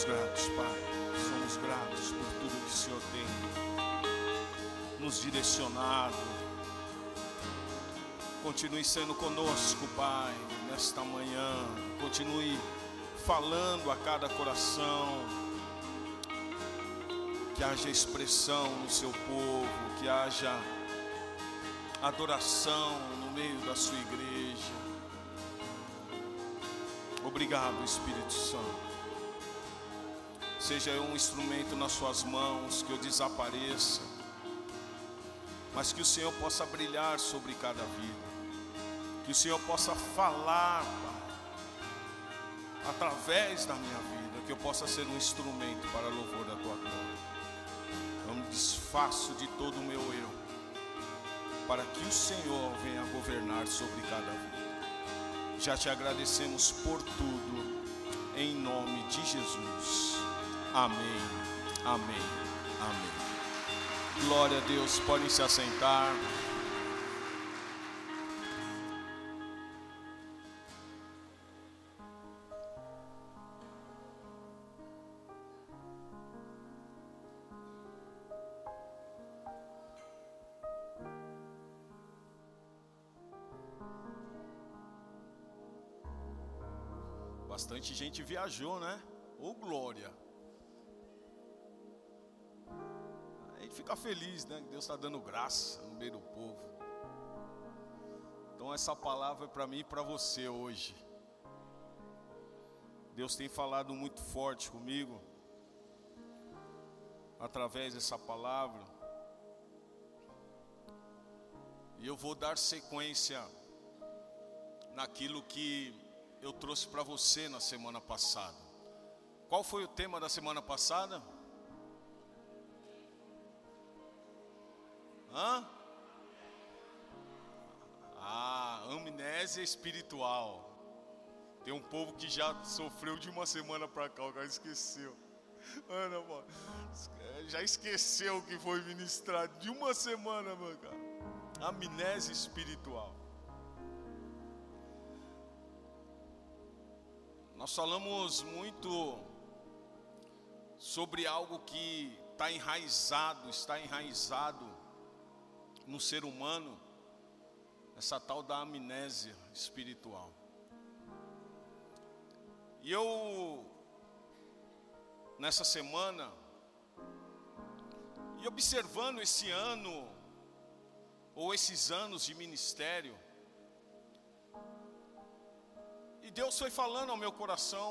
Somos gratos, Pai. Somos gratos por tudo que o Senhor tem nos direcionado. Continue sendo conosco, Pai, nesta manhã. Continue falando a cada coração. Que haja expressão no seu povo, que haja adoração no meio da sua igreja. Obrigado, Espírito Santo. Seja eu um instrumento nas suas mãos, que eu desapareça, mas que o Senhor possa brilhar sobre cada vida. Que o Senhor possa falar, Pai, através da minha vida, que eu possa ser um instrumento para louvor da tua glória. Eu me desfaço de todo o meu eu, para que o Senhor venha governar sobre cada vida. Já te agradecemos por tudo, em nome de Jesus. Amém, amém, amém. Glória a Deus, podem se assentar. Bastante gente viajou, né? Ô glória. A gente fica feliz, né? Que Deus está dando graça no meio do povo. Então essa palavra é para mim e para você hoje. Deus tem falado muito forte comigo através dessa palavra. E eu vou dar sequência naquilo que eu trouxe para você na semana passada. Qual foi o tema da semana passada? Hã? Ah, amnésia espiritual. Tem um povo que já sofreu de uma semana para cá, o cara esqueceu. Ana, mano, já esqueceu o que foi ministrado de uma semana, mano, cara. Amnésia espiritual. Nós falamos muito sobre algo que está enraizado, está enraizado no ser humano, essa tal da amnésia espiritual. E eu, nessa semana, e observando esse ano, ou esses anos de ministério, e Deus foi falando ao meu coração,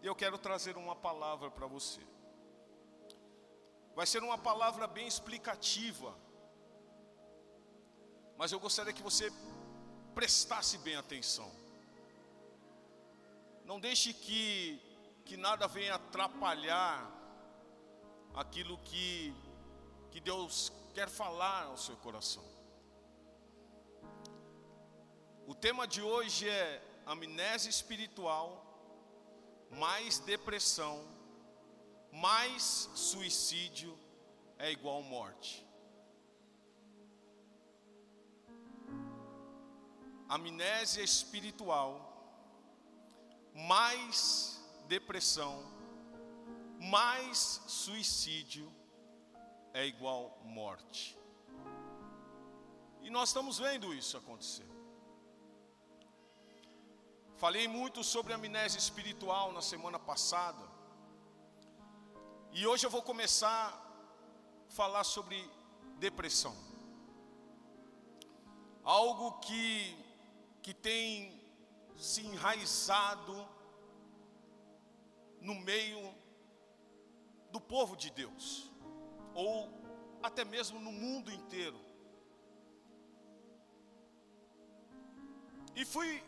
eu quero trazer uma palavra para você. Vai ser uma palavra bem explicativa, mas eu gostaria que você prestasse bem atenção. Não deixe que, que nada venha atrapalhar aquilo que, que Deus quer falar ao seu coração. O tema de hoje é amnésia espiritual, mais depressão, mais suicídio é igual morte. Amnésia espiritual, mais depressão, mais suicídio é igual morte. E nós estamos vendo isso acontecer. Falei muito sobre amnésia espiritual na semana passada. E hoje eu vou começar a falar sobre depressão. Algo que, que tem se enraizado no meio do povo de Deus, ou até mesmo no mundo inteiro. E fui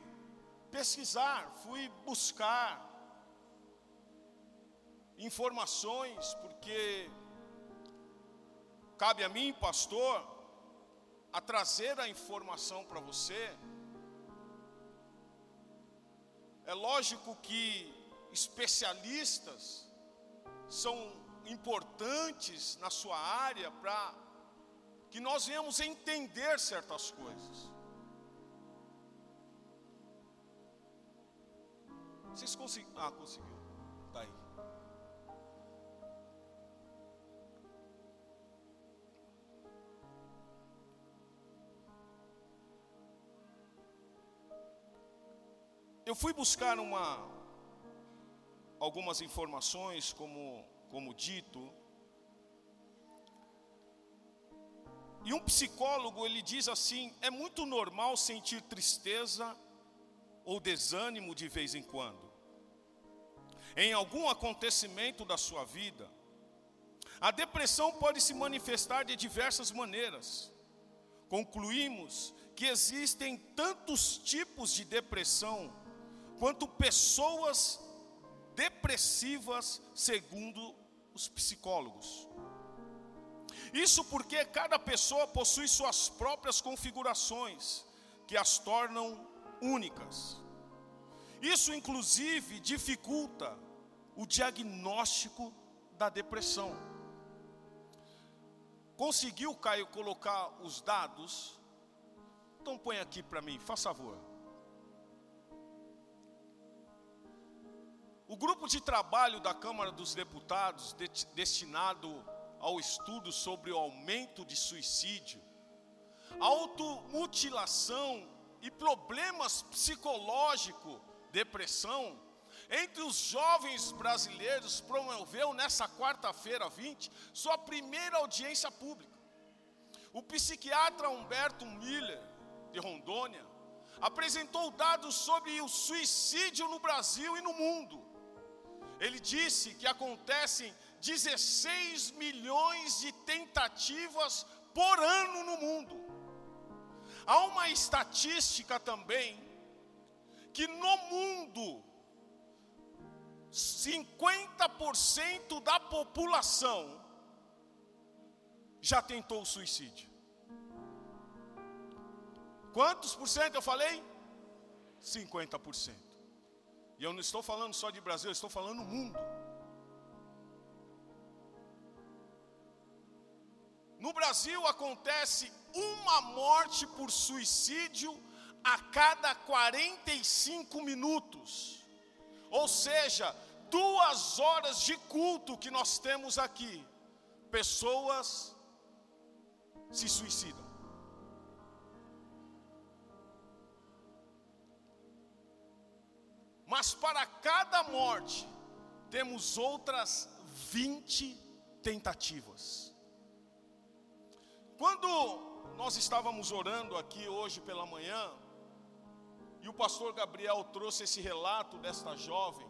pesquisar, fui buscar informações, porque cabe a mim, pastor, a trazer a informação para você. É lógico que especialistas são importantes na sua área para que nós venhamos entender certas coisas. Vocês conseguiram? Ah, conseguiu. Tá aí. Eu fui buscar uma algumas informações, como como dito, E um psicólogo, ele diz assim: é muito normal sentir tristeza ou desânimo de vez em quando. Em algum acontecimento da sua vida, a depressão pode se manifestar de diversas maneiras. Concluímos que existem tantos tipos de depressão quanto pessoas depressivas, segundo os psicólogos. Isso porque cada pessoa possui suas próprias configurações, que as tornam únicas. Isso, inclusive, dificulta o diagnóstico da depressão. Conseguiu, Caio, colocar os dados? Então põe aqui para mim, faz favor. O grupo de trabalho da Câmara dos Deputados, de, destinado ao estudo sobre o aumento de suicídio, automutilação e problemas psicológicos, depressão, entre os jovens brasileiros, promoveu nessa quarta-feira 20 sua primeira audiência pública. O psiquiatra Humberto Miller, de Rondônia, apresentou dados sobre o suicídio no Brasil e no mundo. Ele disse que acontecem 16 milhões de tentativas por ano no mundo. Há uma estatística também que no mundo 50% da população já tentou o suicídio. Quantos por cento eu falei? 50%. E eu não estou falando só de Brasil, eu estou falando mundo. No Brasil acontece uma morte por suicídio a cada 45 minutos. Ou seja, duas horas de culto que nós temos aqui, pessoas se suicidam. Mas para cada morte, temos outras 20 tentativas. Quando nós estávamos orando aqui hoje pela manhã, e o pastor Gabriel trouxe esse relato desta jovem,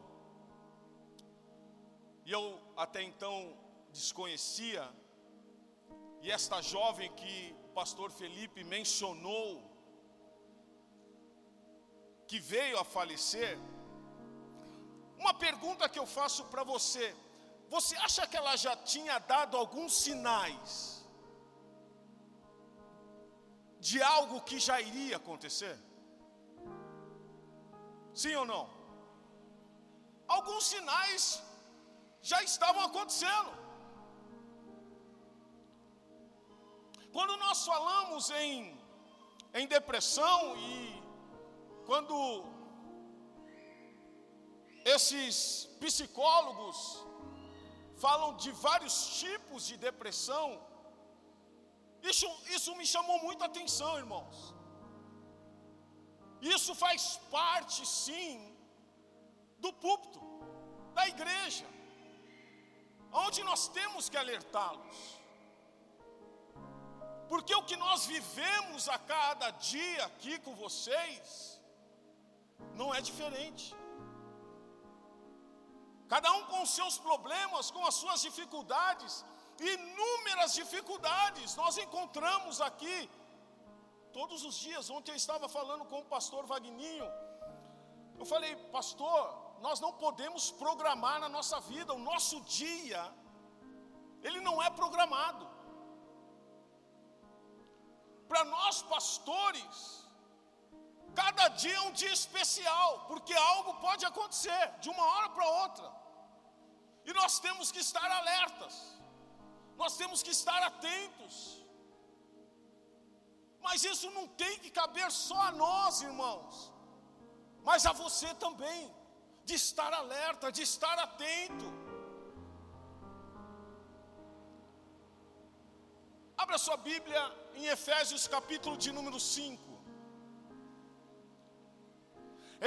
e eu até então desconhecia, e esta jovem que o pastor Felipe mencionou, que veio a falecer, uma pergunta que eu faço para você: você acha que ela já tinha dado alguns sinais? de algo que já iria acontecer? Sim ou não? Alguns sinais já estavam acontecendo. Quando nós falamos em, em depressão e quando esses psicólogos falam de vários tipos de depressão, isso, isso me chamou muita atenção, irmãos. Isso faz parte, sim, do púlpito, da igreja, onde nós temos que alertá-los. Porque o que nós vivemos a cada dia aqui com vocês, não é diferente. Cada um com os seus problemas, com as suas dificuldades, Inúmeras dificuldades nós encontramos aqui. Todos os dias, ontem eu estava falando com o pastor Vagninho. Eu falei, pastor, nós não podemos programar na nossa vida, o nosso dia, ele não é programado. Para nós pastores, cada dia é um dia especial, porque algo pode acontecer de uma hora para outra, e nós temos que estar alertas nós temos que estar atentos. Mas isso não tem que caber só a nós, irmãos, mas a você também. de estar alerta, de estar atento. Abra sua Bíblia em Efésios capítulo de número 5.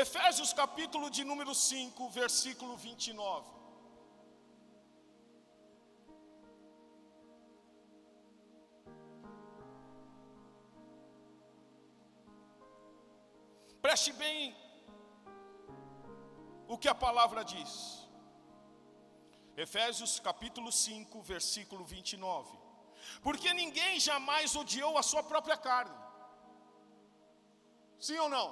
Efésios capítulo de número 5, versículo 29. Preste bem o que a palavra diz. Efésios capítulo 5, versículo 29. Porque ninguém jamais odiou a sua própria carne. Sim ou não?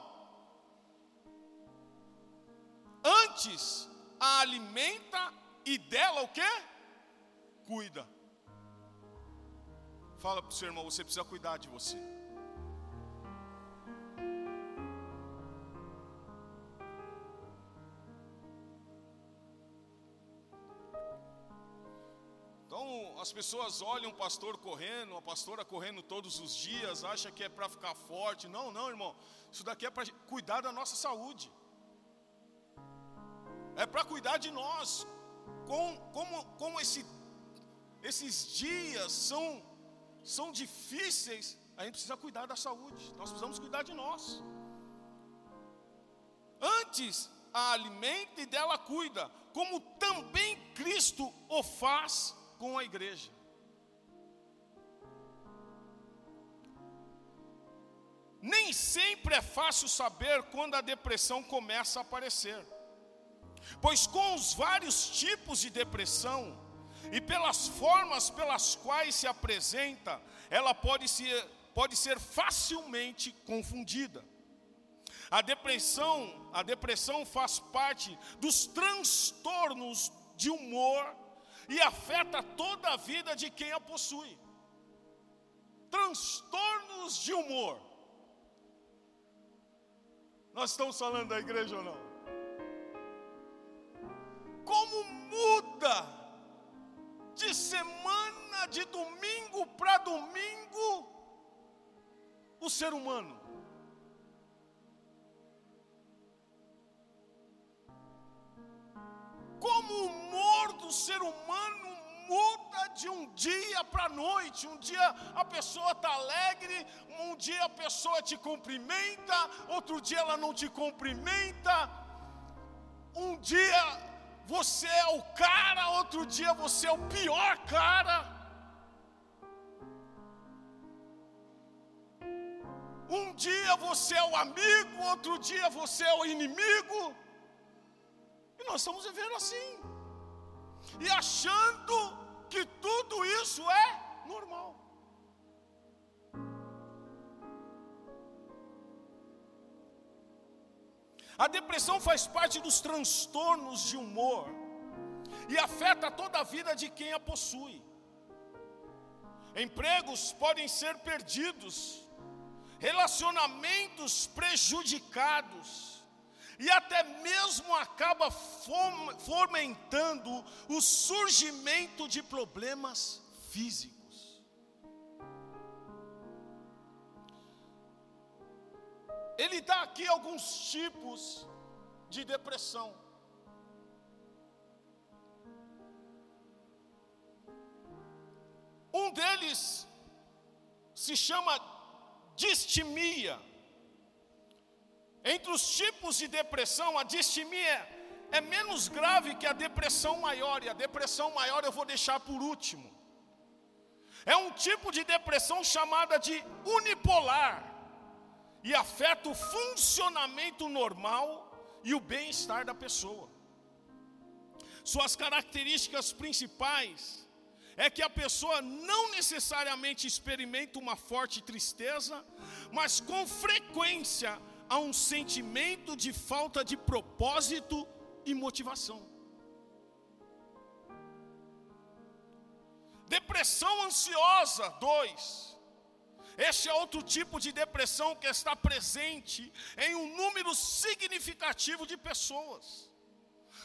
Antes a alimenta e dela o que? Cuida. Fala para o seu irmão, você precisa cuidar de você. As pessoas olham o pastor correndo, a pastora correndo todos os dias, acha que é para ficar forte. Não, não, irmão. Isso daqui é para cuidar da nossa saúde. É para cuidar de nós. Com, como como esse, esses dias são, são difíceis, a gente precisa cuidar da saúde. Nós precisamos cuidar de nós. Antes a alimenta e dela cuida, como também Cristo o faz com a igreja. Nem sempre é fácil saber quando a depressão começa a aparecer, pois com os vários tipos de depressão e pelas formas pelas quais se apresenta, ela pode ser, pode ser facilmente confundida. A depressão, a depressão faz parte dos transtornos de humor e afeta toda a vida de quem a possui. Transtornos de humor. Nós estamos falando da igreja ou não? Como muda de semana, de domingo para domingo, o ser humano. Como o humor do ser humano muda de um dia para a noite. Um dia a pessoa está alegre, um dia a pessoa te cumprimenta, outro dia ela não te cumprimenta. Um dia você é o cara, outro dia você é o pior cara. Um dia você é o amigo, outro dia você é o inimigo. E nós estamos vivendo assim. E achando que tudo isso é normal. A depressão faz parte dos transtornos de humor e afeta toda a vida de quem a possui. Empregos podem ser perdidos, relacionamentos prejudicados, e até mesmo acaba fomentando o surgimento de problemas físicos. Ele dá aqui alguns tipos de depressão. Um deles se chama distimia. Entre os tipos de depressão, a distimia é menos grave que a depressão maior, e a depressão maior eu vou deixar por último. É um tipo de depressão chamada de unipolar, e afeta o funcionamento normal e o bem-estar da pessoa. Suas características principais é que a pessoa não necessariamente experimenta uma forte tristeza, mas com frequência há um sentimento de falta de propósito e motivação. Depressão ansiosa, dois. Este é outro tipo de depressão que está presente em um número significativo de pessoas.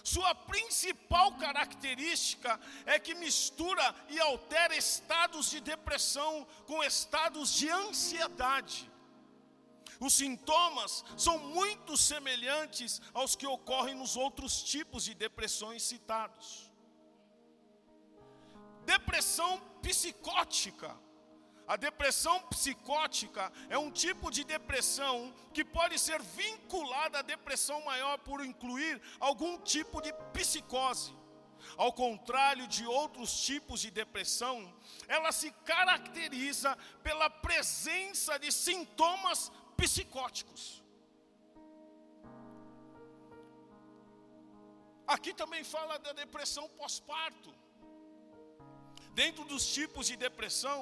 Sua principal característica é que mistura e altera estados de depressão com estados de ansiedade. Os sintomas são muito semelhantes aos que ocorrem nos outros tipos de depressões citados. Depressão psicótica. A depressão psicótica é um tipo de depressão que pode ser vinculada à depressão maior por incluir algum tipo de psicose. Ao contrário de outros tipos de depressão, ela se caracteriza pela presença de sintomas psicóticos. Aqui também fala da depressão pós-parto. Dentro dos tipos de depressão,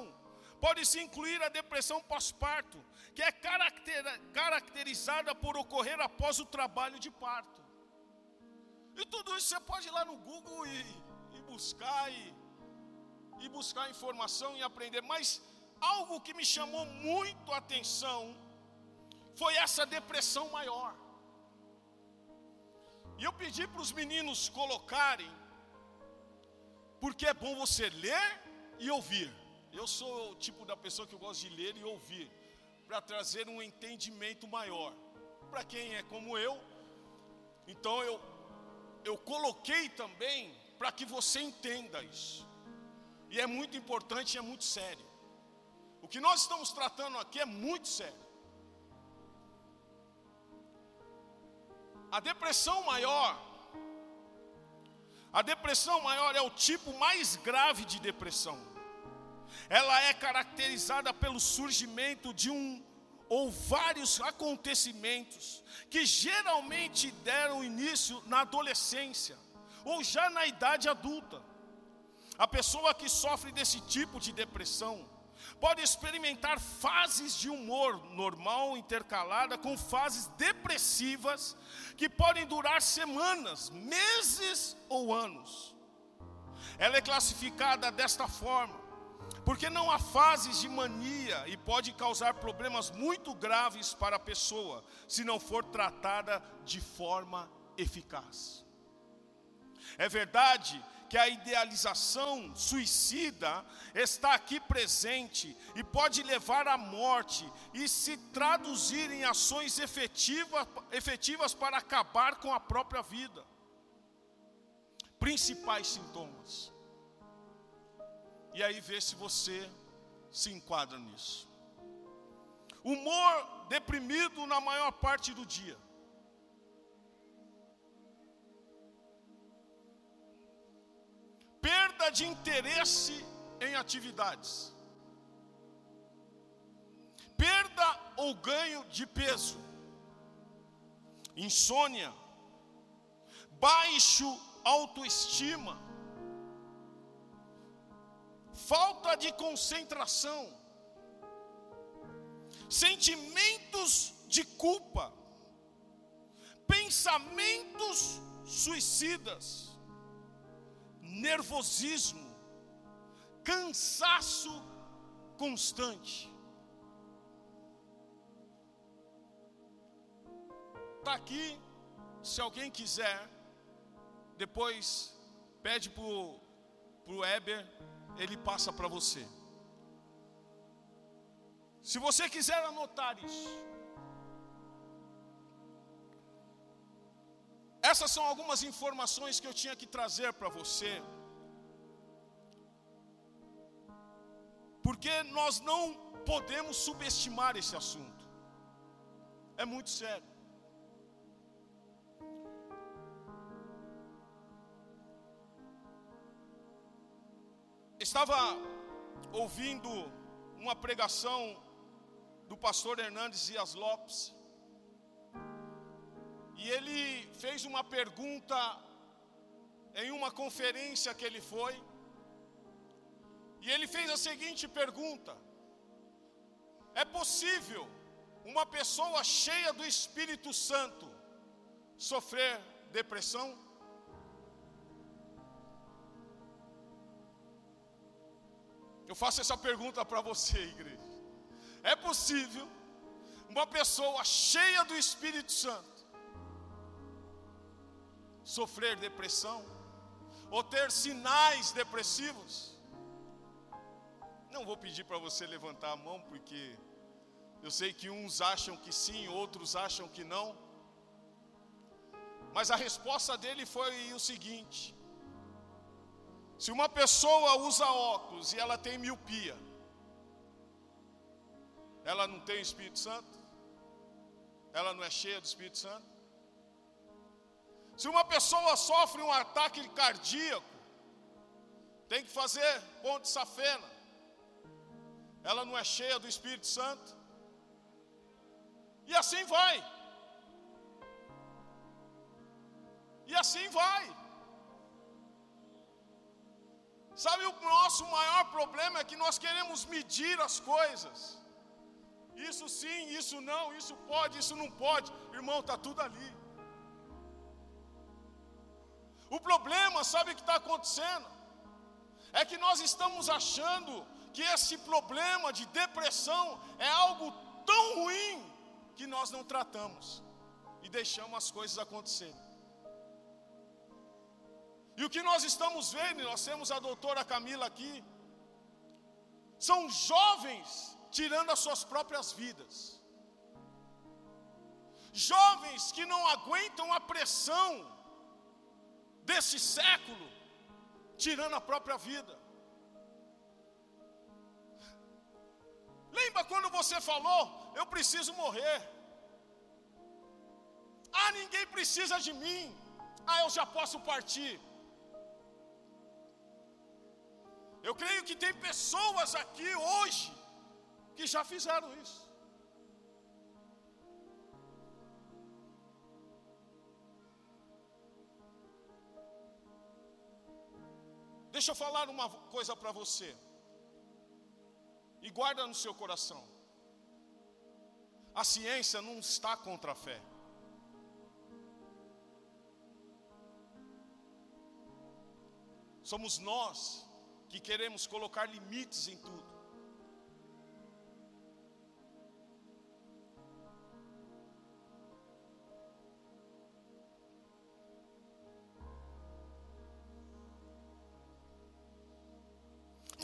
pode-se incluir a depressão pós-parto, que é caracterizada por ocorrer após o trabalho de parto. E tudo isso você pode ir lá no Google e, e buscar e, e buscar informação e aprender. Mas algo que me chamou muito a atenção foi essa depressão maior. E eu pedi para os meninos colocarem, porque é bom você ler e ouvir. Eu sou o tipo da pessoa que eu gosto de ler e ouvir, para trazer um entendimento maior. Para quem é como eu, então eu, eu coloquei também para que você entenda isso. E é muito importante e é muito sério. O que nós estamos tratando aqui é muito sério. A depressão maior, a depressão maior é o tipo mais grave de depressão. Ela é caracterizada pelo surgimento de um ou vários acontecimentos que geralmente deram início na adolescência ou já na idade adulta. A pessoa que sofre desse tipo de depressão pode experimentar fases de humor normal intercalada com fases depressivas que podem durar semanas, meses ou anos. Ela é classificada desta forma, porque não há fases de mania e pode causar problemas muito graves para a pessoa se não for tratada de forma eficaz. É verdade que a idealização suicida está aqui presente e pode levar à morte e se traduzir em ações efetivas, efetivas para acabar com a própria vida. Principais sintomas. E aí vê se você se enquadra nisso. Humor deprimido na maior parte do dia. Perda de interesse em atividades, perda ou ganho de peso, insônia, baixo autoestima, falta de concentração, sentimentos de culpa, pensamentos suicidas, nervosismo, cansaço constante. Está aqui, se alguém quiser, depois pede para o Eber, ele passa para você. Se você quiser anotar isso, Essas são algumas informações que eu tinha que trazer para você. Porque nós não podemos subestimar esse assunto. É muito sério. Estava ouvindo uma pregação do pastor Hernandes Dias Lopes. E ele fez uma pergunta em uma conferência que ele foi. E ele fez a seguinte pergunta: É possível uma pessoa cheia do Espírito Santo sofrer depressão? Eu faço essa pergunta para você, igreja. É possível uma pessoa cheia do Espírito Santo sofrer depressão ou ter sinais depressivos. Não vou pedir para você levantar a mão porque Eu sei que uns acham que sim, outros acham que não. Mas a resposta dele foi o seguinte: se uma pessoa usa óculos e ela tem miopia, ela não tem Espírito Santo? Ela não é cheia do Espírito Santo? Se uma pessoa sofre um ataque cardíaco, tem que fazer ponte safena. Ela não é cheia do Espírito Santo? E assim vai. E assim vai. Sabe, o nosso maior problema é que nós queremos medir as coisas. Isso sim, isso não, isso pode, isso não pode. Irmão, está tudo ali. O problema, sabe o que está acontecendo? É que nós estamos achando que esse problema de depressão é algo tão ruim que nós não tratamos e deixamos as coisas acontecerem. E o que nós estamos vendo, nós temos a doutora Camila aqui, são jovens tirando as suas próprias vidas. Jovens que não aguentam a pressão desse século, tirando a própria vida. Lembra quando você falou, eu preciso morrer? Ah, ninguém precisa de mim. Ah, eu já posso partir. Eu creio que tem pessoas aqui hoje que já fizeram isso. Deixa eu falar uma coisa para você. E guarda no seu coração. A ciência não está contra a fé. Somos nós que queremos colocar limites em tudo.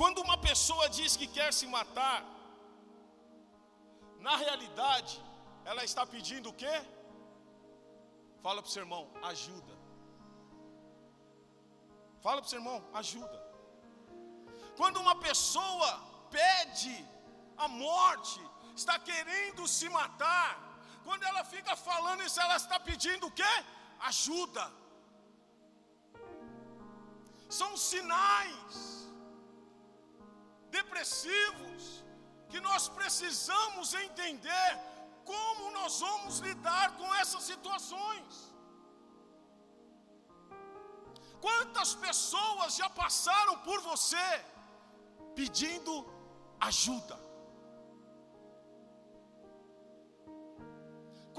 Quando uma pessoa diz que quer se matar, na realidade, ela está pedindo o quê? Fala para o seu irmão, ajuda. Fala para o seu irmão, ajuda. Quando uma pessoa pede a morte, está querendo se matar, quando ela fica falando isso, ela está pedindo o quê? Ajuda. São sinais depressivos que nós precisamos entender como nós vamos lidar com essas situações. Quantas pessoas já passaram por você pedindo ajuda?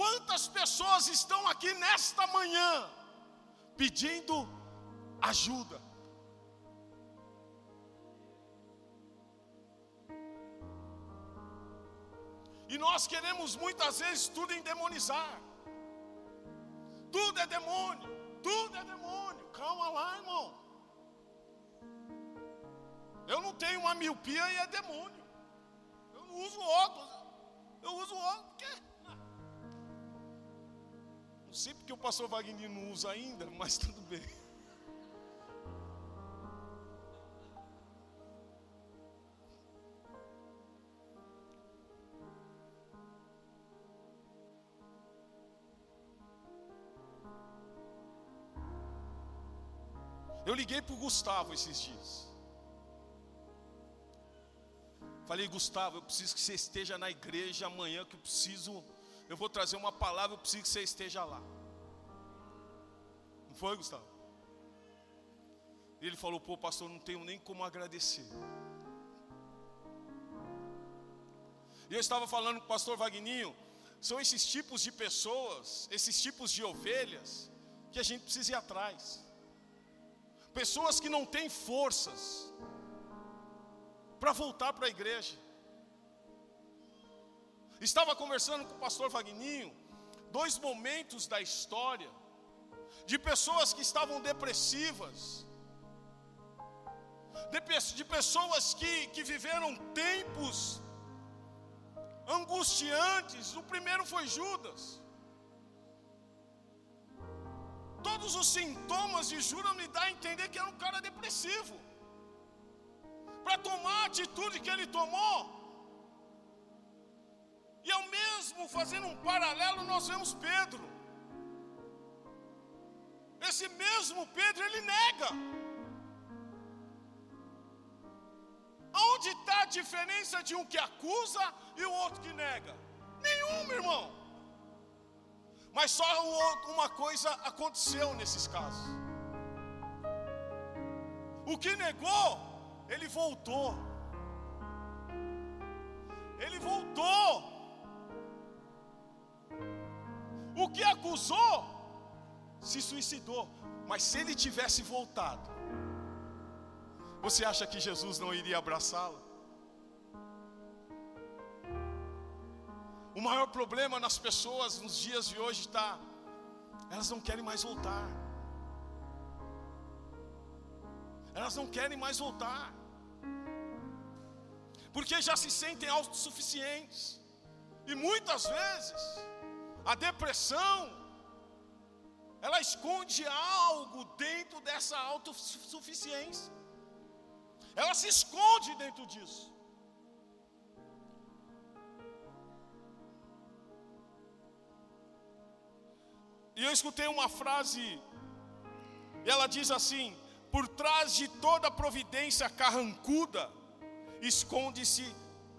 Quantas pessoas estão aqui nesta manhã pedindo ajuda? E nós queremos muitas vezes tudo endemonizar. Tudo é demônio, tudo é demônio. Calma lá, irmão. Eu não tenho uma miopia e é demônio. Eu não uso óculos. Eu uso óculos porque. Não sei porque o pastor Wagner não usa ainda, mas tudo bem. Para o Gustavo esses dias. Falei, Gustavo, eu preciso que você esteja na igreja amanhã, que eu preciso, eu vou trazer uma palavra, eu preciso que você esteja lá. Não foi, Gustavo? Ele falou, pô, pastor, não tenho nem como agradecer. E eu estava falando com o pastor Vagninho, são esses tipos de pessoas, esses tipos de ovelhas, que a gente precisa ir atrás pessoas que não têm forças para voltar para a igreja. Estava conversando com o pastor Vagninho, dois momentos da história, de pessoas que estavam depressivas, de, de pessoas que, que viveram tempos angustiantes. O primeiro foi Judas. Todos os sintomas de Judas me dá a entender que era um cara depressivo. Para tomar a atitude que ele tomou. E ao mesmo fazendo um paralelo, nós vemos Pedro. Esse mesmo Pedro, ele nega. Onde está a diferença de um que acusa e o outro que nega? Nenhuma, irmão. Mas só uma coisa aconteceu nesses casos. O que negou, ele voltou. Ele voltou. O que acusou, se suicidou. Mas se ele tivesse voltado, você acha que Jesus não iria abraçá-lo? O maior problema nas pessoas nos dias de hoje está, elas não querem mais voltar. Elas não querem mais voltar. Porque já se sentem autossuficientes. E muitas vezes, a depressão, ela esconde algo dentro dessa autossuficiência. Ela se esconde dentro disso. E eu escutei uma frase, e ela diz assim: por trás de toda providência carrancuda, esconde-se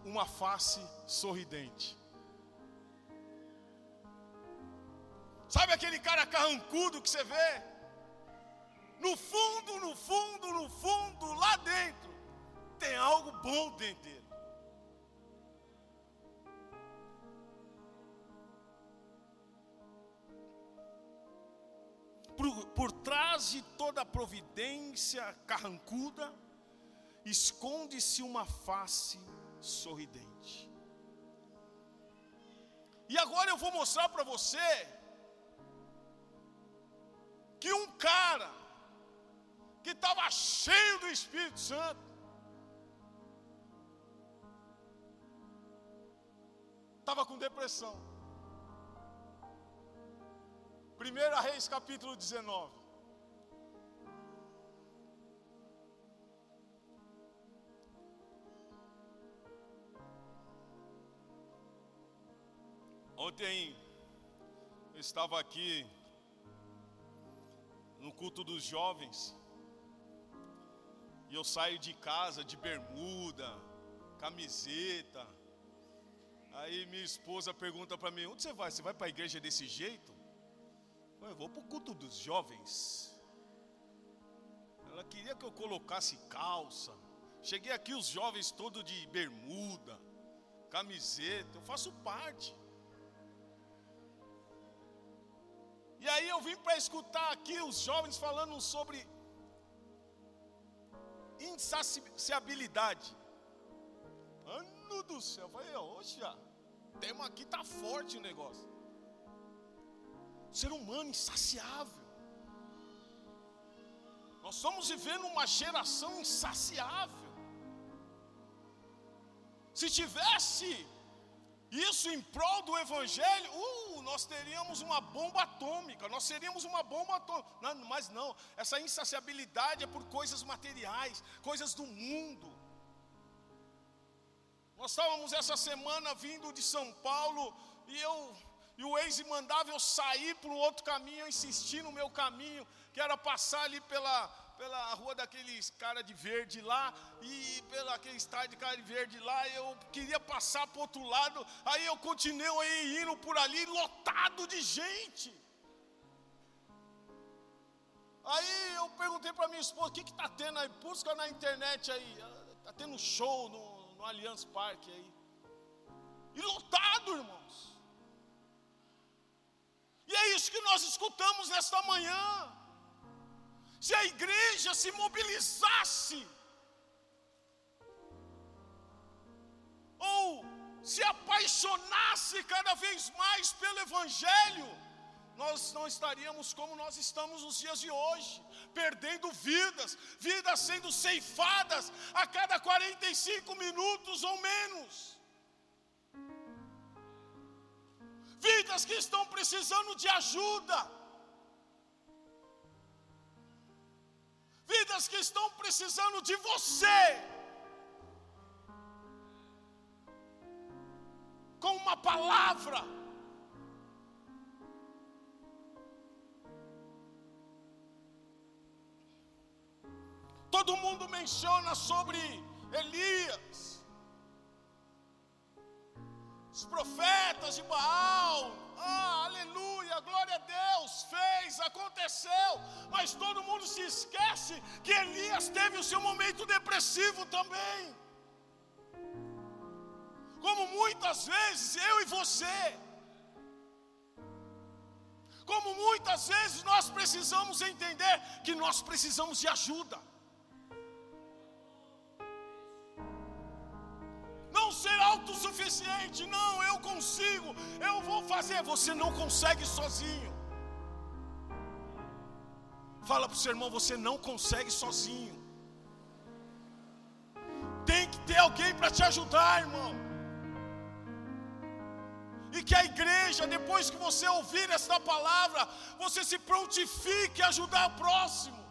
uma face sorridente. Sabe aquele cara carrancudo que você vê? No fundo, no fundo, no fundo, lá dentro, tem algo bom dentro Por, por trás de toda providência carrancuda, esconde-se uma face sorridente. E agora eu vou mostrar para você que um cara que estava cheio do Espírito Santo, estava com depressão. 1 Reis capítulo 19. Ontem eu estava aqui no culto dos jovens e eu saio de casa de bermuda, camiseta. Aí minha esposa pergunta para mim: onde você vai? Você vai para a igreja desse jeito? Eu vou para o culto dos jovens. Ela queria que eu colocasse calça. Cheguei aqui, os jovens todos de bermuda, camiseta. Eu faço parte. E aí eu vim para escutar aqui os jovens falando sobre insaciabilidade. Ano do céu, eu falei, oxa, tema aqui tá forte o negócio. Ser humano insaciável. Nós estamos vivendo uma geração insaciável. Se tivesse isso em prol do Evangelho, uh, nós teríamos uma bomba atômica, nós seríamos uma bomba atômica. Não, mas não, essa insaciabilidade é por coisas materiais, coisas do mundo. Nós estávamos essa semana vindo de São Paulo e eu e o ex mandava eu sair para um outro caminho, eu insisti no meu caminho, que era passar ali pela, pela rua daqueles cara de verde lá, e pela aquele estádio de cara de verde lá, eu queria passar para o outro lado, aí eu continuei indo por ali, lotado de gente. Aí eu perguntei para minha esposa, o que está tendo aí? Busca na internet aí. Está tendo show no, no Allianz Parque aí. E lotado, irmãos. E é isso que nós escutamos nesta manhã. Se a igreja se mobilizasse, ou se apaixonasse cada vez mais pelo Evangelho, nós não estaríamos como nós estamos nos dias de hoje, perdendo vidas, vidas sendo ceifadas a cada 45 minutos ou menos. Vidas que estão precisando de ajuda, vidas que estão precisando de você. Com uma palavra, Todo mundo menciona sobre Elias, os profetas de Baal. Ah, aleluia, glória a Deus, fez, aconteceu. Mas todo mundo se esquece que Elias teve o seu momento depressivo também. Como muitas vezes eu e você. Como muitas vezes nós precisamos entender que nós precisamos de ajuda. Ser autossuficiente, não, eu consigo, eu vou fazer. Você não consegue sozinho. Fala para o seu irmão, você não consegue sozinho. Tem que ter alguém para te ajudar, irmão. E que a igreja, depois que você ouvir esta palavra, você se prontifique a ajudar o próximo.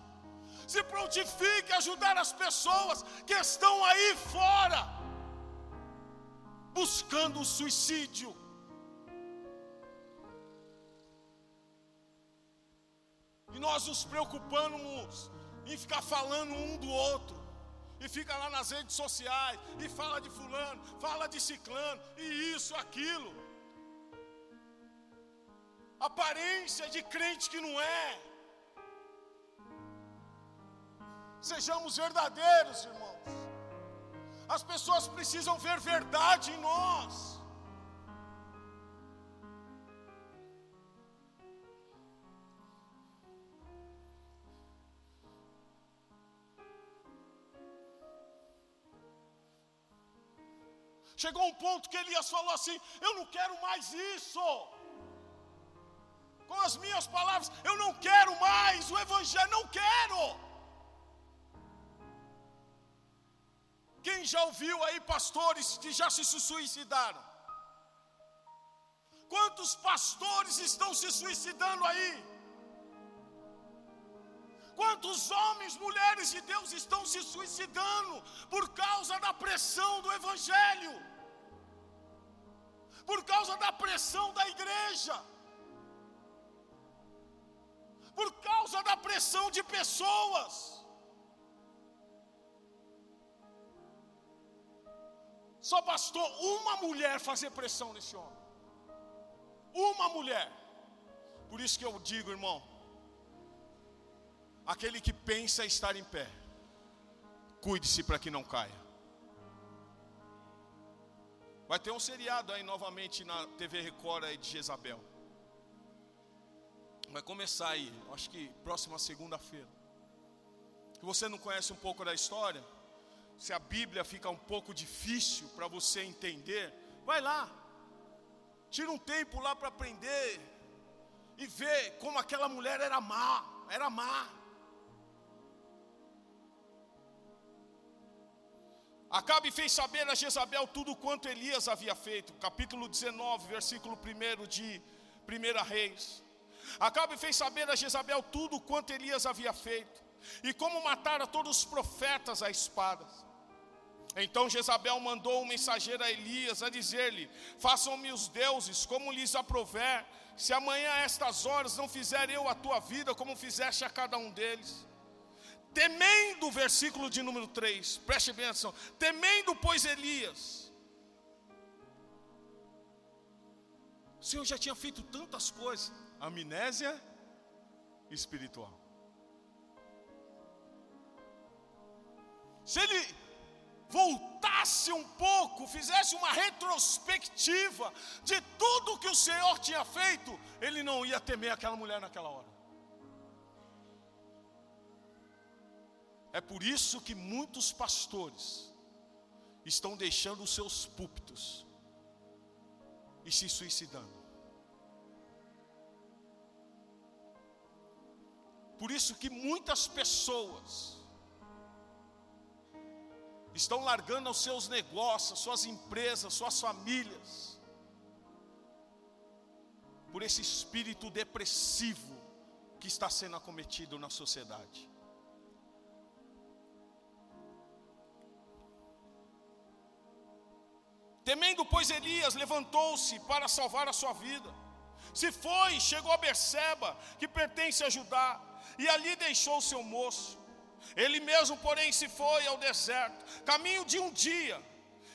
Se prontifique a ajudar as pessoas que estão aí fora buscando o suicídio. E nós nos preocupamos em ficar falando um do outro. E fica lá nas redes sociais, e fala de fulano, fala de ciclano, e isso, aquilo. Aparência de crente que não é. Sejamos verdadeiros, irmãos. As pessoas precisam ver verdade em nós. Chegou um ponto que Elias falou assim: Eu não quero mais isso. Com as minhas palavras, eu não quero mais o Evangelho, não quero. Quem já ouviu aí pastores que já se suicidaram? Quantos pastores estão se suicidando aí? Quantos homens, mulheres de Deus estão se suicidando por causa da pressão do Evangelho? Por causa da pressão da igreja? Por causa da pressão de pessoas? Só bastou uma mulher fazer pressão nesse homem. Uma mulher. Por isso que eu digo, irmão, aquele que pensa estar em pé, cuide-se para que não caia. Vai ter um seriado aí novamente na TV Record aí de Jezabel. Vai começar aí, acho que próxima segunda-feira. Se você não conhece um pouco da história, se a Bíblia fica um pouco difícil para você entender, vai lá, tira um tempo lá para aprender e ver como aquela mulher era má, era má. Acabe fez saber a Jezabel tudo quanto Elias havia feito, capítulo 19, versículo 1 de 1 Reis. Acabe fez saber a Jezabel tudo quanto Elias havia feito, e como matara todos os profetas a espadas. Então Jezabel mandou um mensageiro a Elias a dizer-lhe: Façam-me os deuses como lhes aprover, se amanhã a estas horas não fizer eu a tua vida como fizeste a cada um deles. Temendo, versículo de número 3, preste bem atenção: temendo, pois Elias, o Senhor já tinha feito tantas coisas, amnésia espiritual. Se ele voltasse um pouco, fizesse uma retrospectiva de tudo que o Senhor tinha feito, ele não ia temer aquela mulher naquela hora. É por isso que muitos pastores estão deixando os seus púlpitos e se suicidando. Por isso que muitas pessoas estão largando os seus negócios, suas empresas, suas famílias, por esse espírito depressivo que está sendo acometido na sociedade. Temendo, pois, Elias levantou-se para salvar a sua vida. Se foi, chegou a Berseba, que pertence a Judá, e ali deixou o seu moço. Ele mesmo, porém, se foi ao deserto, caminho de um dia,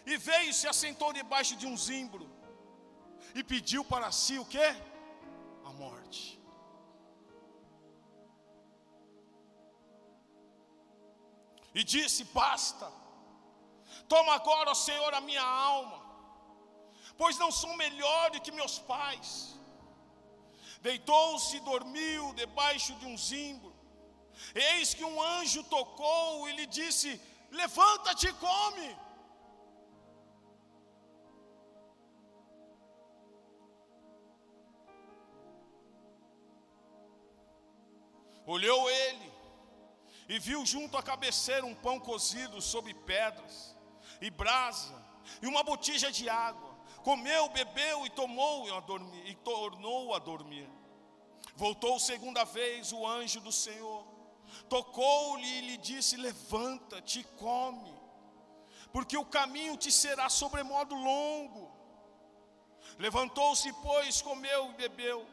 e veio e se assentou debaixo de um zimbro, e pediu para si o que? A morte. E disse: Basta, toma agora, ó Senhor, a minha alma, pois não sou melhor do que meus pais. Deitou-se e dormiu debaixo de um zimbro. Eis que um anjo tocou e lhe disse: Levanta-te e come. Olhou ele e viu junto à cabeceira um pão cozido sobre pedras e brasa e uma botija de água. Comeu, bebeu e tomou a dormir, e tornou a dormir. Voltou segunda vez o anjo do Senhor, tocou-lhe e lhe disse: Levanta-te e come, porque o caminho te será sobremodo longo. Levantou-se, pois, comeu e bebeu,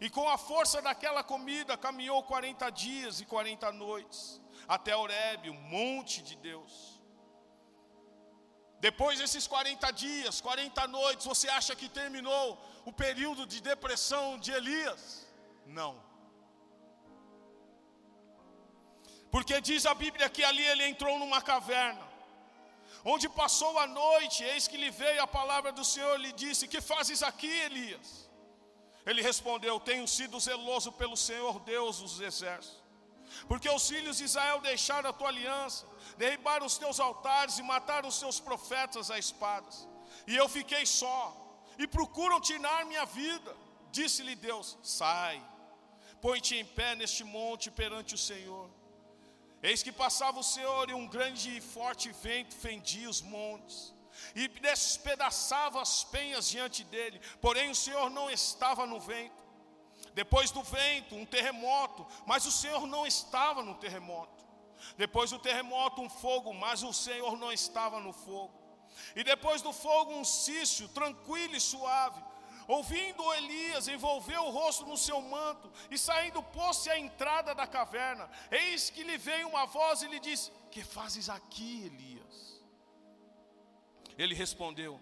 e com a força daquela comida caminhou quarenta dias e quarenta noites, até Horebe, o monte de Deus. Depois desses 40 dias, 40 noites, você acha que terminou o período de depressão de Elias? Não. Porque diz a Bíblia que ali ele entrou numa caverna, onde passou a noite, eis que lhe veio a palavra do Senhor lhe disse: Que fazes aqui, Elias? Ele respondeu: Tenho sido zeloso pelo Senhor Deus dos exércitos, porque os filhos de Israel deixaram a tua aliança derribaram os teus altares e mataram os teus profetas a espadas. E eu fiquei só, e procuram tirar minha vida. Disse-lhe Deus: Sai, põe-te em pé neste monte perante o Senhor. Eis que passava o Senhor e um grande e forte vento fendia os montes e despedaçava as penhas diante dele, porém o Senhor não estava no vento. Depois do vento, um terremoto, mas o Senhor não estava no terremoto. Depois do terremoto, um fogo, mas o Senhor não estava no fogo. E depois do fogo, um cício, tranquilo e suave. Ouvindo Elias, envolveu o rosto no seu manto e saindo pôs-se à entrada da caverna. Eis que lhe veio uma voz e lhe disse: Que fazes aqui, Elias? Ele respondeu: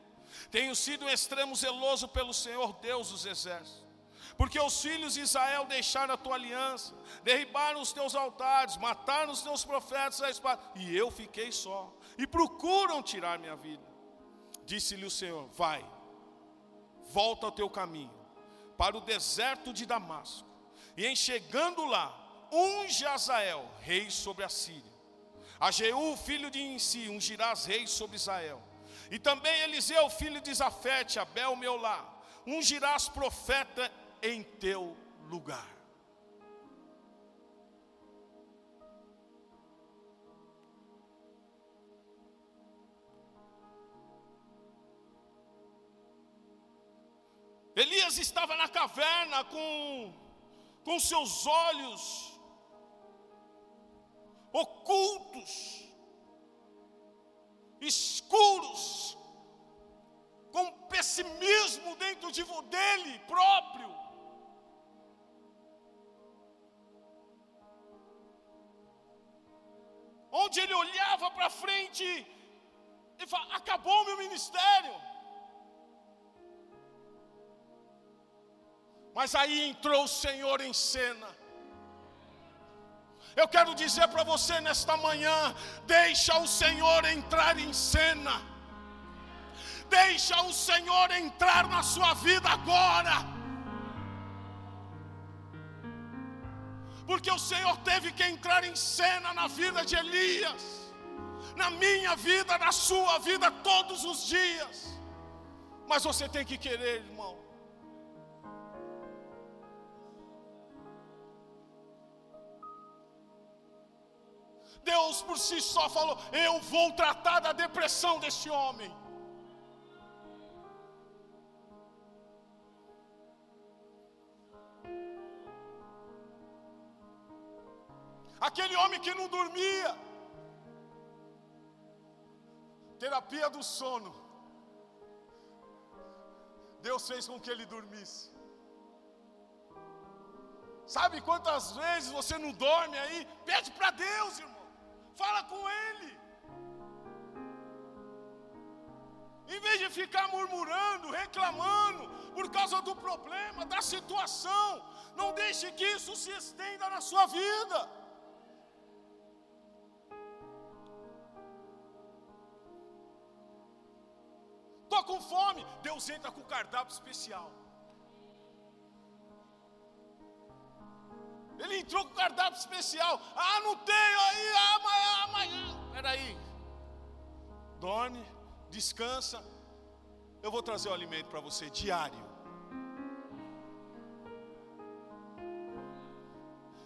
Tenho sido um extremo zeloso pelo Senhor Deus dos exércitos porque os filhos de Israel deixaram a tua aliança, derribaram os teus altares, mataram os teus profetas à espada, e eu fiquei só, e procuram tirar minha vida. Disse-lhe o Senhor: Vai, volta ao teu caminho, para o deserto de Damasco, e em chegando lá, unge Azael, rei sobre a Síria. A Jeú, filho de Insi, ungirás rei sobre Israel. E também Eliseu, filho de Zafete, Abel, meu lá, ungirás profeta em teu lugar. Elias estava na caverna com, com seus olhos ocultos, escuros, com pessimismo dentro de, dele próprio. onde ele olhava para frente e falava: acabou o meu ministério. Mas aí entrou o Senhor em cena. Eu quero dizer para você nesta manhã: deixa o Senhor entrar em cena. Deixa o Senhor entrar na sua vida agora. porque o Senhor teve que entrar em cena na vida de Elias, na minha vida, na sua vida, todos os dias. Mas você tem que querer, irmão. Deus por si só falou: Eu vou tratar da depressão desse homem. Aquele homem que não dormia. Terapia do sono. Deus fez com que ele dormisse. Sabe quantas vezes você não dorme aí? Pede para Deus, irmão. Fala com Ele. Em vez de ficar murmurando, reclamando por causa do problema, da situação, não deixe que isso se estenda na sua vida. Estou com fome, Deus entra com cardápio especial. Ele entrou com cardápio especial. Ah, não tenho aí, amanhã, amanhã. Peraí. Dorme, descansa. Eu vou trazer o alimento para você diário.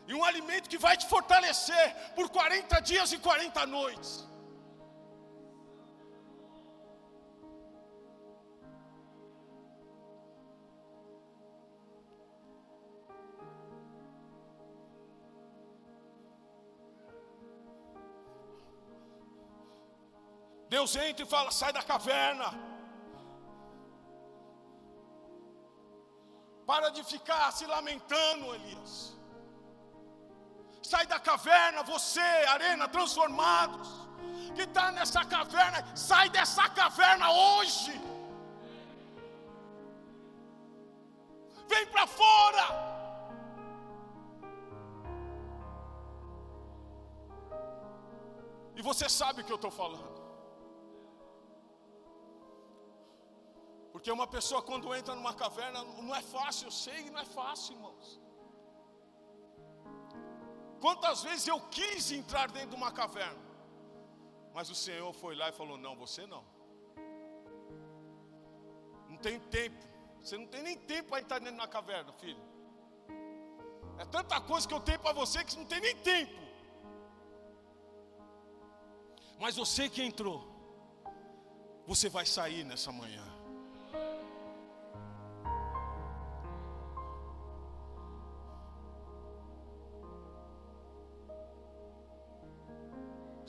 E um alimento que vai te fortalecer por 40 dias e 40 noites. Deus entra e fala: sai da caverna. Para de ficar se lamentando, Elias. Sai da caverna, você, arena, transformados, que está nessa caverna, sai dessa caverna hoje. Vem para fora. E você sabe o que eu estou falando. Porque uma pessoa quando entra numa caverna, não é fácil, eu sei não é fácil, irmãos. Quantas vezes eu quis entrar dentro de uma caverna, mas o Senhor foi lá e falou: Não, você não. Não tem tempo. Você não tem nem tempo para entrar dentro da caverna, filho. É tanta coisa que eu tenho para você que não tem nem tempo. Mas você que entrou, você vai sair nessa manhã.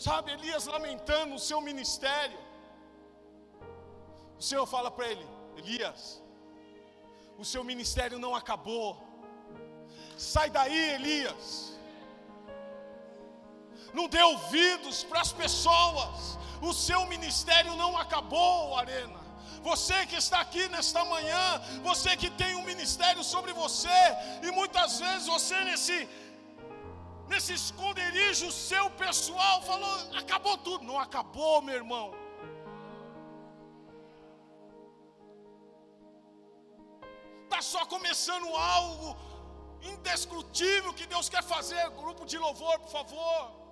Sabe, Elias lamentando o seu ministério. O Senhor fala para ele: Elias, o seu ministério não acabou. Sai daí, Elias. Não dê ouvidos para as pessoas. O seu ministério não acabou, Arena. Você que está aqui nesta manhã, você que tem um ministério sobre você, e muitas vezes você nesse nesse esconderijo seu pessoal, falou: acabou tudo. Não acabou, meu irmão. Está só começando algo indescrutível que Deus quer fazer. Grupo de louvor, por favor.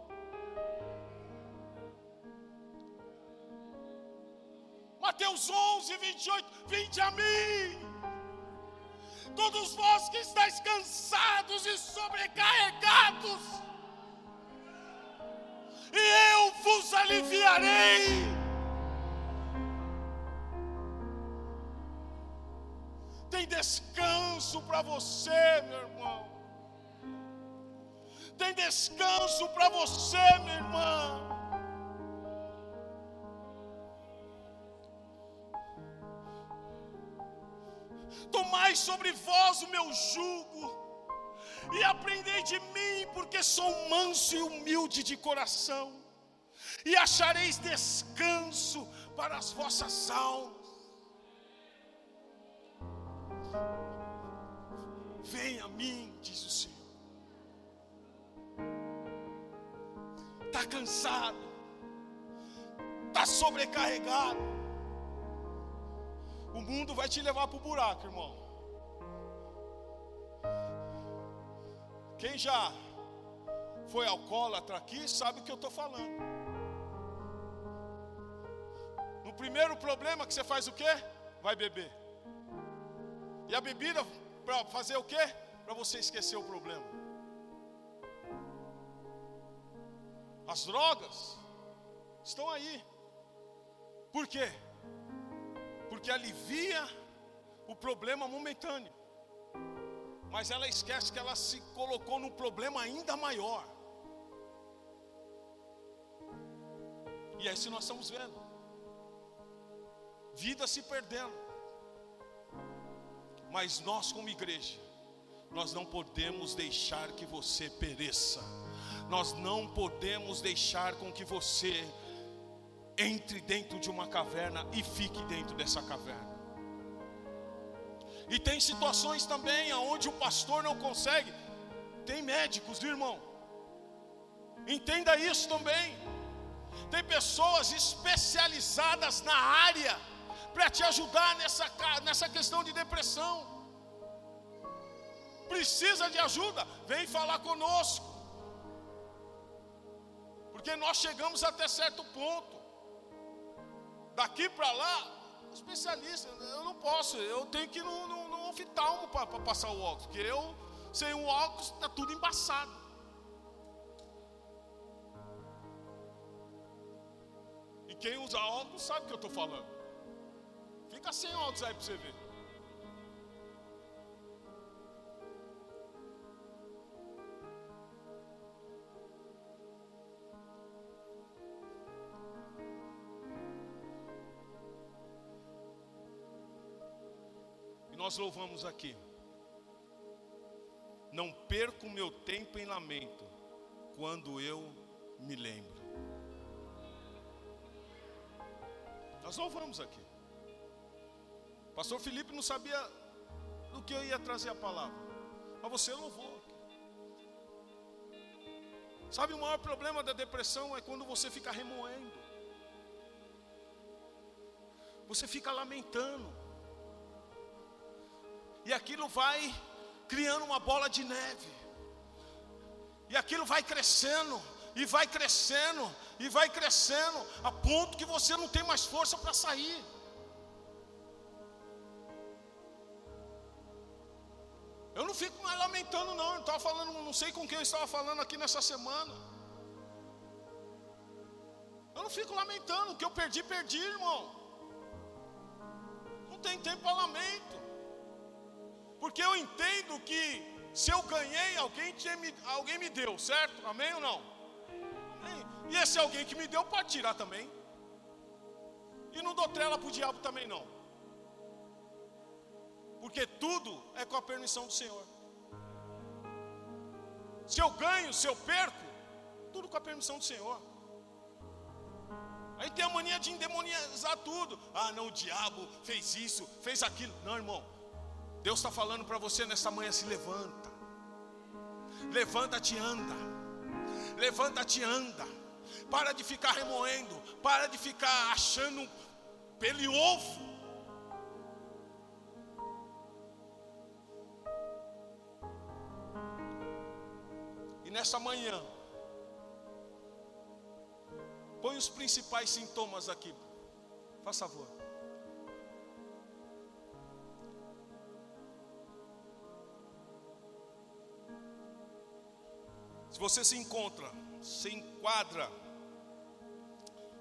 Mateus 11, 28. Vinde a mim todos vós que estáis cansados e sobrecarregados, e eu vos aliviarei. Tem descanso para você, meu irmão. Tem descanso para você, minha irmã. Tomai sobre vós o meu jugo, e aprendei de mim, porque sou manso e humilde de coração, e achareis descanso para as vossas almas. Venha a mim, diz o Senhor. Está cansado, está sobrecarregado o mundo vai te levar para o buraco, irmão. Quem já foi alcoólatra aqui sabe o que eu estou falando. No primeiro problema que você faz o quê? Vai beber. E a bebida para fazer o quê? Para você esquecer o problema. As drogas estão aí. Por quê? porque alivia o problema momentâneo. Mas ela esquece que ela se colocou num problema ainda maior. E é isso que nós estamos vendo. Vida se perdendo. Mas nós, como igreja, nós não podemos deixar que você pereça. Nós não podemos deixar com que você entre dentro de uma caverna e fique dentro dessa caverna. E tem situações também onde o pastor não consegue. Tem médicos, irmão? Entenda isso também. Tem pessoas especializadas na área para te ajudar nessa, nessa questão de depressão. Precisa de ajuda? Vem falar conosco. Porque nós chegamos até certo ponto. Daqui para lá, especialista, eu não posso, eu tenho que ir no, no, no oftalmo para passar o óculos, porque eu, sem o óculos, está tudo embaçado. E quem usa óculos sabe o que eu estou falando. Fica sem óculos aí para você ver. Nós louvamos aqui. Não perco meu tempo em lamento quando eu me lembro. Nós louvamos aqui. Pastor Felipe não sabia do que eu ia trazer a palavra, mas você louvou. Sabe, o maior problema da depressão é quando você fica remoendo, você fica lamentando, e aquilo vai criando uma bola de neve, e aquilo vai crescendo, e vai crescendo, e vai crescendo, a ponto que você não tem mais força para sair. Eu não fico mais lamentando, não. Eu estava falando, não sei com quem eu estava falando aqui nessa semana. Eu não fico lamentando, o que eu perdi, perdi, irmão. Não tem tempo para lamento. Porque eu entendo que se eu ganhei, alguém, alguém me deu, certo? Amém ou não? Amém. E esse alguém que me deu pode tirar também. E não dou trela para o diabo também não porque tudo é com a permissão do Senhor. Se eu ganho, se eu perco, tudo com a permissão do Senhor. Aí tem a mania de endemoniazar tudo. Ah, não, o diabo fez isso, fez aquilo. Não, irmão. Deus está falando para você nessa manhã: se levanta. Levanta-te, anda. Levanta-te, anda. Para de ficar remoendo. Para de ficar achando pelo e ovo. nessa manhã, põe os principais sintomas aqui, faz favor. Você se encontra, se enquadra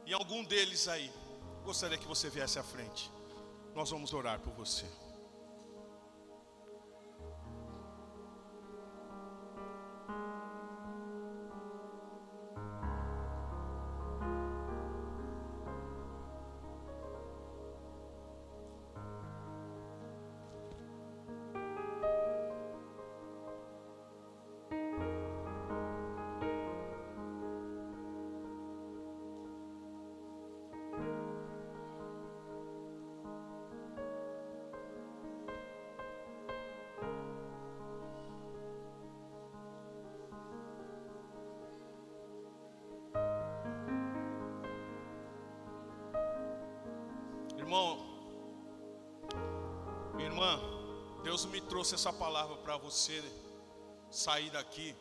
em algum deles aí, gostaria que você viesse à frente. Nós vamos orar por você. Deus me trouxe essa palavra para você sair daqui.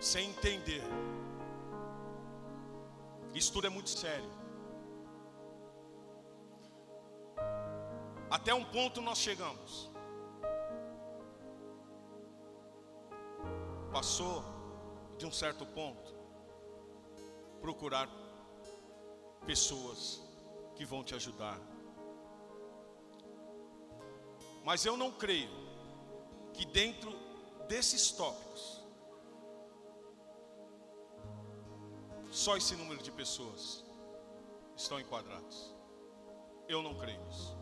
Sem entender. Isso tudo é muito sério. Até um ponto nós chegamos. Passou de um certo ponto procurar pessoas que vão te ajudar. Mas eu não creio que dentro desses tópicos só esse número de pessoas estão enquadradas. Eu não creio nisso.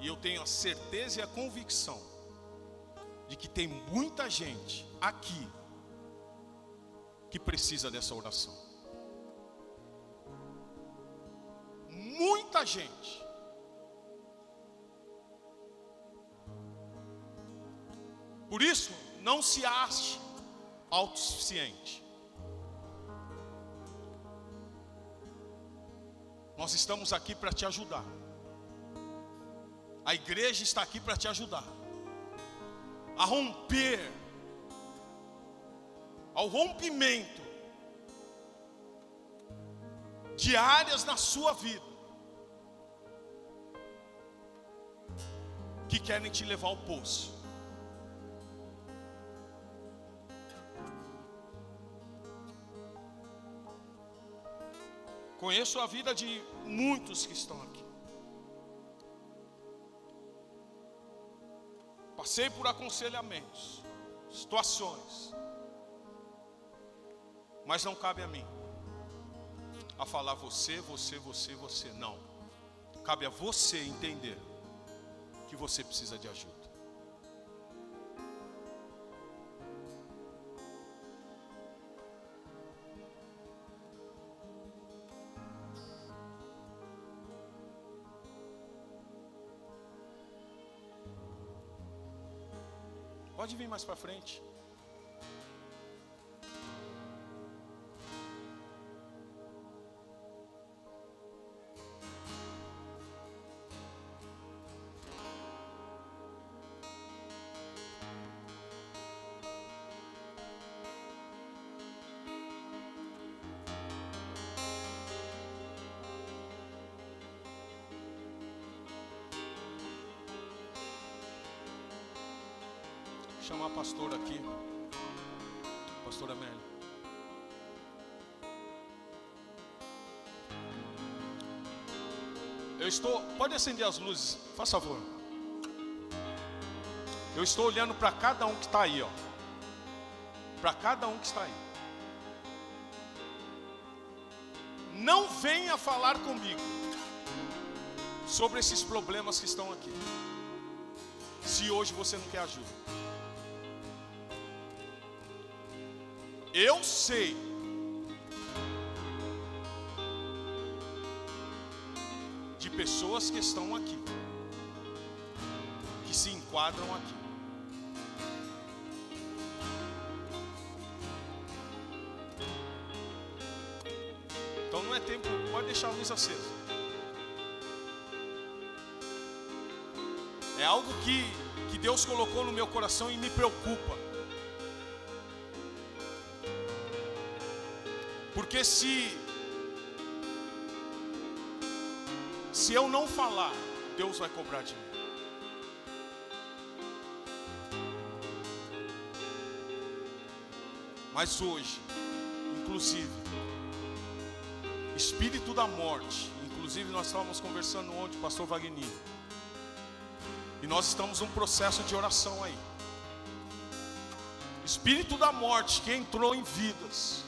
E eu tenho a certeza e a convicção de que tem muita gente aqui que precisa dessa oração. Muita gente. Por isso, não se ache autossuficiente. Nós estamos aqui para te ajudar. A igreja está aqui para te ajudar a romper, ao rompimento de áreas na sua vida que querem te levar ao poço. Conheço a vida de muitos que estão aqui. Passei por aconselhamentos, situações. Mas não cabe a mim a falar você, você, você, você. Não. Cabe a você entender que você precisa de ajuda. Pode vir mais para frente. Chamar a pastora aqui, pastora Amélia. Eu estou, pode acender as luzes, faz favor. Eu estou olhando para cada um que está aí, ó. Para cada um que está aí. Não venha falar comigo sobre esses problemas que estão aqui. Se hoje você não quer ajuda. Eu sei. De pessoas que estão aqui, que se enquadram aqui. Então não é tempo, pode deixar a luz acesa. É algo que, que Deus colocou no meu coração e me preocupa. Porque se se eu não falar, Deus vai cobrar de mim. Mas hoje, inclusive, espírito da morte, inclusive nós estávamos conversando ontem, pastor Wagner. E nós estamos num processo de oração aí. Espírito da morte que entrou em vidas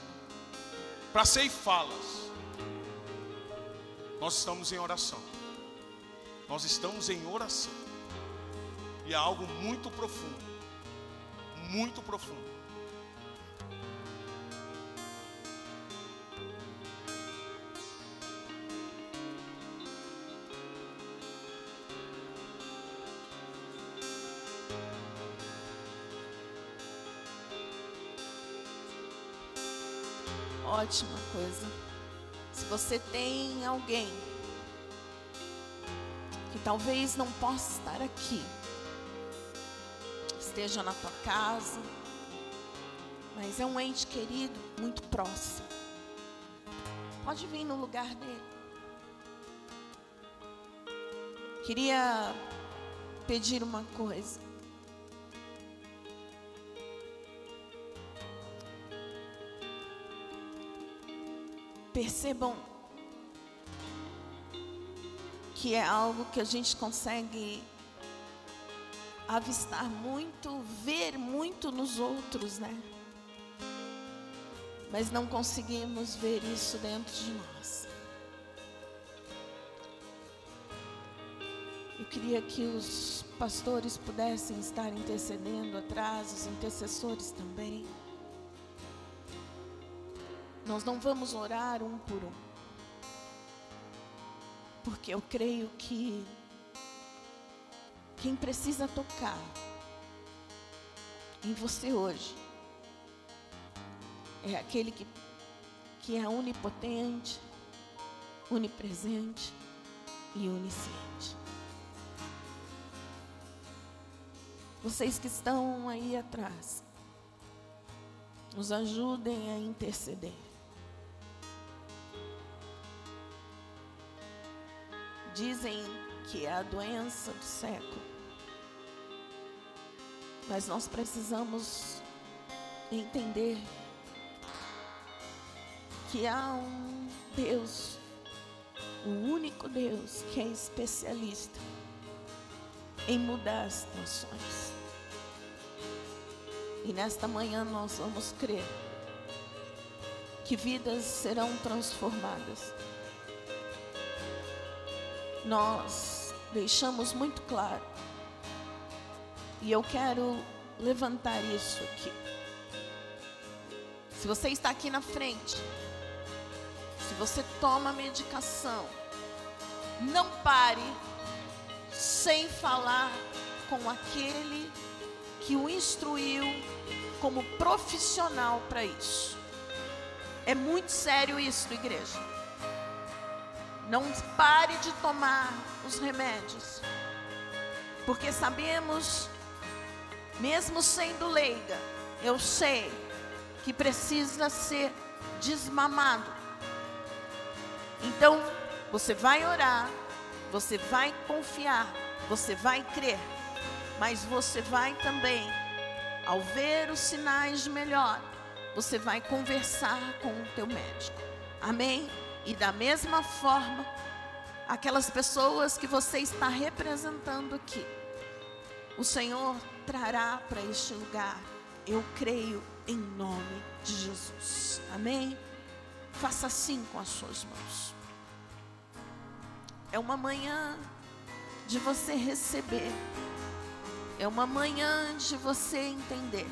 para ceifá-las. Nós estamos em oração. Nós estamos em oração. E é algo muito profundo. Muito profundo. Ótima coisa. Se você tem alguém que talvez não possa estar aqui, esteja na tua casa, mas é um ente querido muito próximo. Pode vir no lugar dele. Queria pedir uma coisa. Percebam que é algo que a gente consegue avistar muito, ver muito nos outros, né? mas não conseguimos ver isso dentro de nós. Eu queria que os pastores pudessem estar intercedendo atrás, os intercessores também. Nós não vamos orar um por um, porque eu creio que quem precisa tocar em você hoje é aquele que, que é onipotente, onipresente e onisciente. Vocês que estão aí atrás, nos ajudem a interceder. Dizem que é a doença do século. Mas nós precisamos entender que há um Deus, o único Deus que é especialista em mudar as situações. E nesta manhã nós vamos crer que vidas serão transformadas nós deixamos muito claro. E eu quero levantar isso aqui. Se você está aqui na frente, se você toma medicação, não pare sem falar com aquele que o instruiu como profissional para isso. É muito sério isso, igreja. Não pare de tomar os remédios. Porque sabemos, mesmo sendo leiga, eu sei que precisa ser desmamado. Então, você vai orar, você vai confiar, você vai crer, mas você vai também, ao ver os sinais de melhor, você vai conversar com o teu médico. Amém? E da mesma forma, aquelas pessoas que você está representando aqui, o Senhor trará para este lugar. Eu creio em nome de Jesus. Amém? Faça assim com as suas mãos. É uma manhã de você receber. É uma manhã de você entender.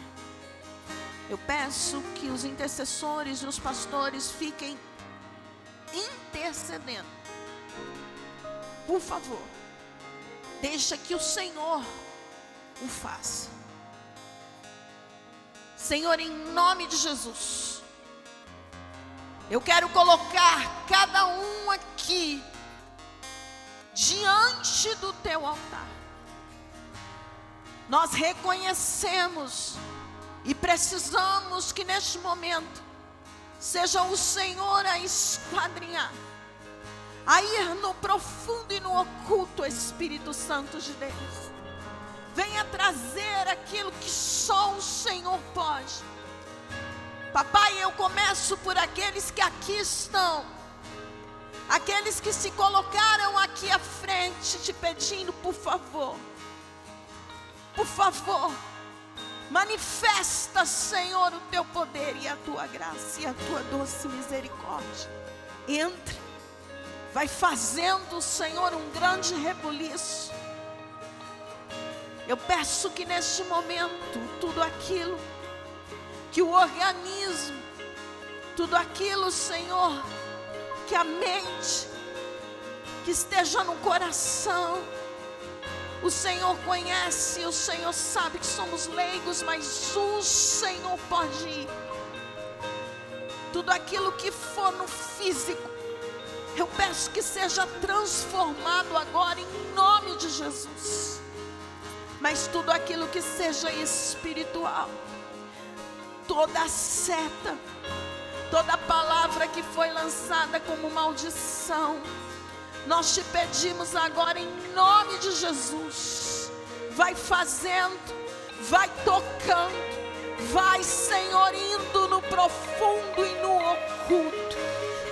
Eu peço que os intercessores e os pastores fiquem intercedendo. Por favor, deixa que o Senhor o faça. Senhor, em nome de Jesus, eu quero colocar cada um aqui diante do teu altar. Nós reconhecemos e precisamos que neste momento Seja o Senhor a esquadrinhar, a ir no profundo e no oculto, Espírito Santo de Deus. Venha trazer aquilo que só o Senhor pode. Papai, eu começo por aqueles que aqui estão, aqueles que se colocaram aqui à frente, te pedindo, por favor, por favor Manifesta, Senhor, o teu poder e a tua graça e a tua doce misericórdia. Entre, vai fazendo, Senhor, um grande rebuliço. Eu peço que neste momento, tudo aquilo que o organismo, tudo aquilo, Senhor, que a mente, que esteja no coração, o Senhor conhece, o Senhor sabe que somos leigos, mas o Senhor pode ir. Tudo aquilo que for no físico, eu peço que seja transformado agora em nome de Jesus. Mas tudo aquilo que seja espiritual, toda seta, toda palavra que foi lançada como maldição, nós te pedimos agora em nome de Jesus. Vai fazendo, vai tocando, vai, Senhor, indo no profundo e no oculto.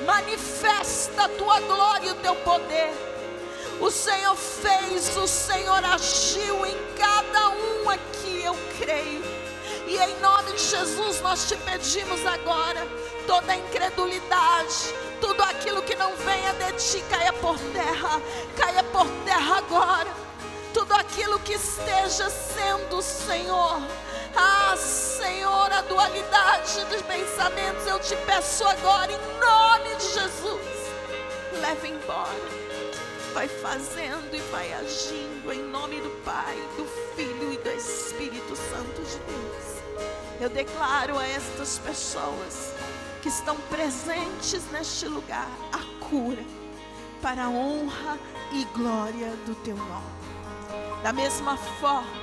Manifesta a tua glória e o teu poder. O Senhor fez, o Senhor agiu em cada um aqui, eu creio. E em nome de Jesus nós te pedimos agora, toda incredulidade, tudo aquilo que não venha de ti caia por terra, caia por terra agora. Tudo aquilo que esteja sendo, Senhor, ah, Senhor, a dualidade dos pensamentos, eu te peço agora, em nome de Jesus, leve embora. Vai fazendo e vai agindo em nome do Pai, do Filho e do Espírito Santo de Deus. Eu declaro a estas pessoas que estão presentes neste lugar a cura para a honra e glória do teu nome. Da mesma forma,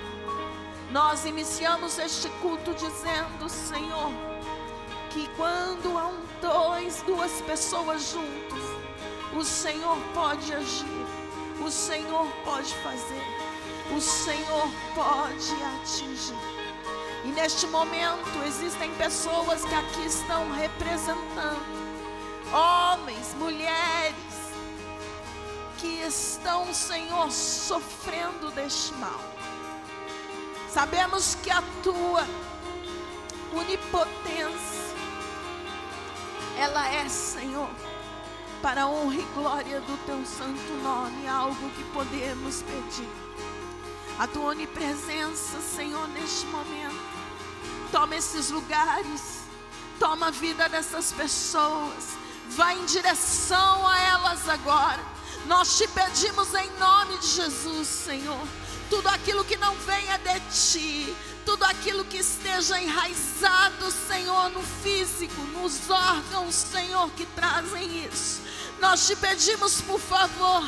nós iniciamos este culto dizendo, Senhor, que quando há um, dois, duas pessoas juntos, o Senhor pode agir, o Senhor pode fazer, o Senhor pode atingir. E neste momento existem pessoas que aqui estão representando, homens, mulheres, que estão, Senhor, sofrendo deste mal. Sabemos que a tua onipotência, ela é, Senhor, para a honra e glória do teu santo nome, algo que podemos pedir. A tua onipresença, Senhor, neste momento, toma esses lugares, toma a vida dessas pessoas, vai em direção a elas agora. Nós te pedimos em nome de Jesus, Senhor tudo aquilo que não venha de ti, tudo aquilo que esteja enraizado, Senhor, no físico, nos órgãos, Senhor, que trazem isso. Nós te pedimos, por favor,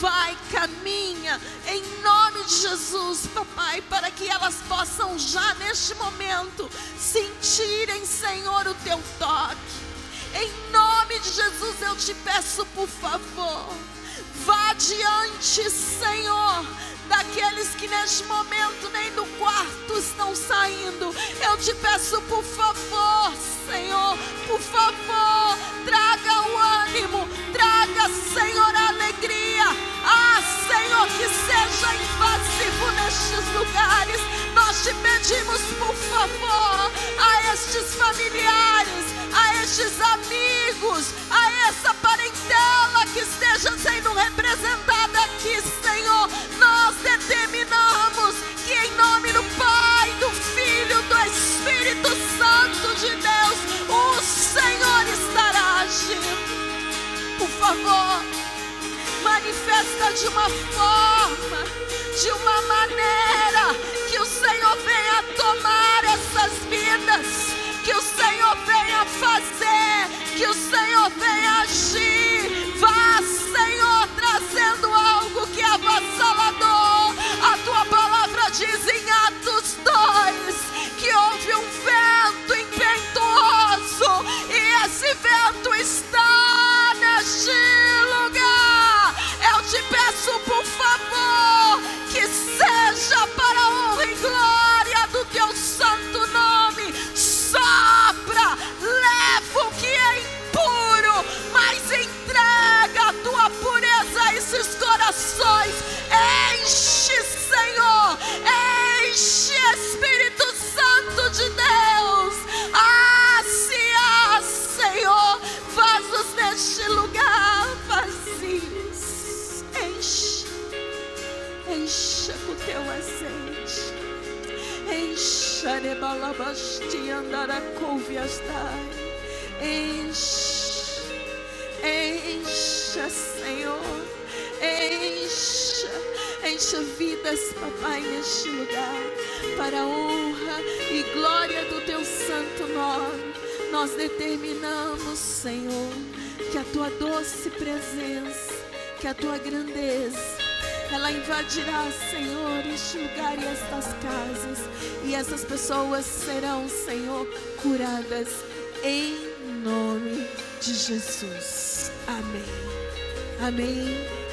vai, caminha, em nome de Jesus, papai, para que elas possam já neste momento sentirem, Senhor, o teu toque. Em nome de Jesus eu te peço, por favor, vá adiante, Senhor daqueles que neste momento nem do quarto estão saindo. Eu te peço, por favor, Senhor, por favor, traga o ânimo, traga, Senhor, a alegria. Ah, Senhor, que seja invasivo nestes lugares. Nós te pedimos, por favor, a estes familiares, a estes amigos, a essa parentela que esteja sendo representada aqui, Senhor. Manifesta de uma forma, de uma maneira que o Senhor venha tomar essas vidas, que o Senhor venha fazer, que o Senhor venha agir. Vá, Senhor, trazendo algo que é avassalador. A tua palavra diz em Atos 2 que houve um vento impetuoso e esse vento está neste lugar vazios. Enche, encha com teu azeite. Encha, rebalabasti, andaracouviastai. Enche, encha, Senhor, encha, encha vidas, papai, neste lugar, para a honra e glória do teu santo nome. Nós determinamos, Senhor, que a tua doce presença, que a tua grandeza, ela invadirá, Senhor, este lugar e estas casas, e essas pessoas serão, Senhor, curadas em nome de Jesus. Amém. Amém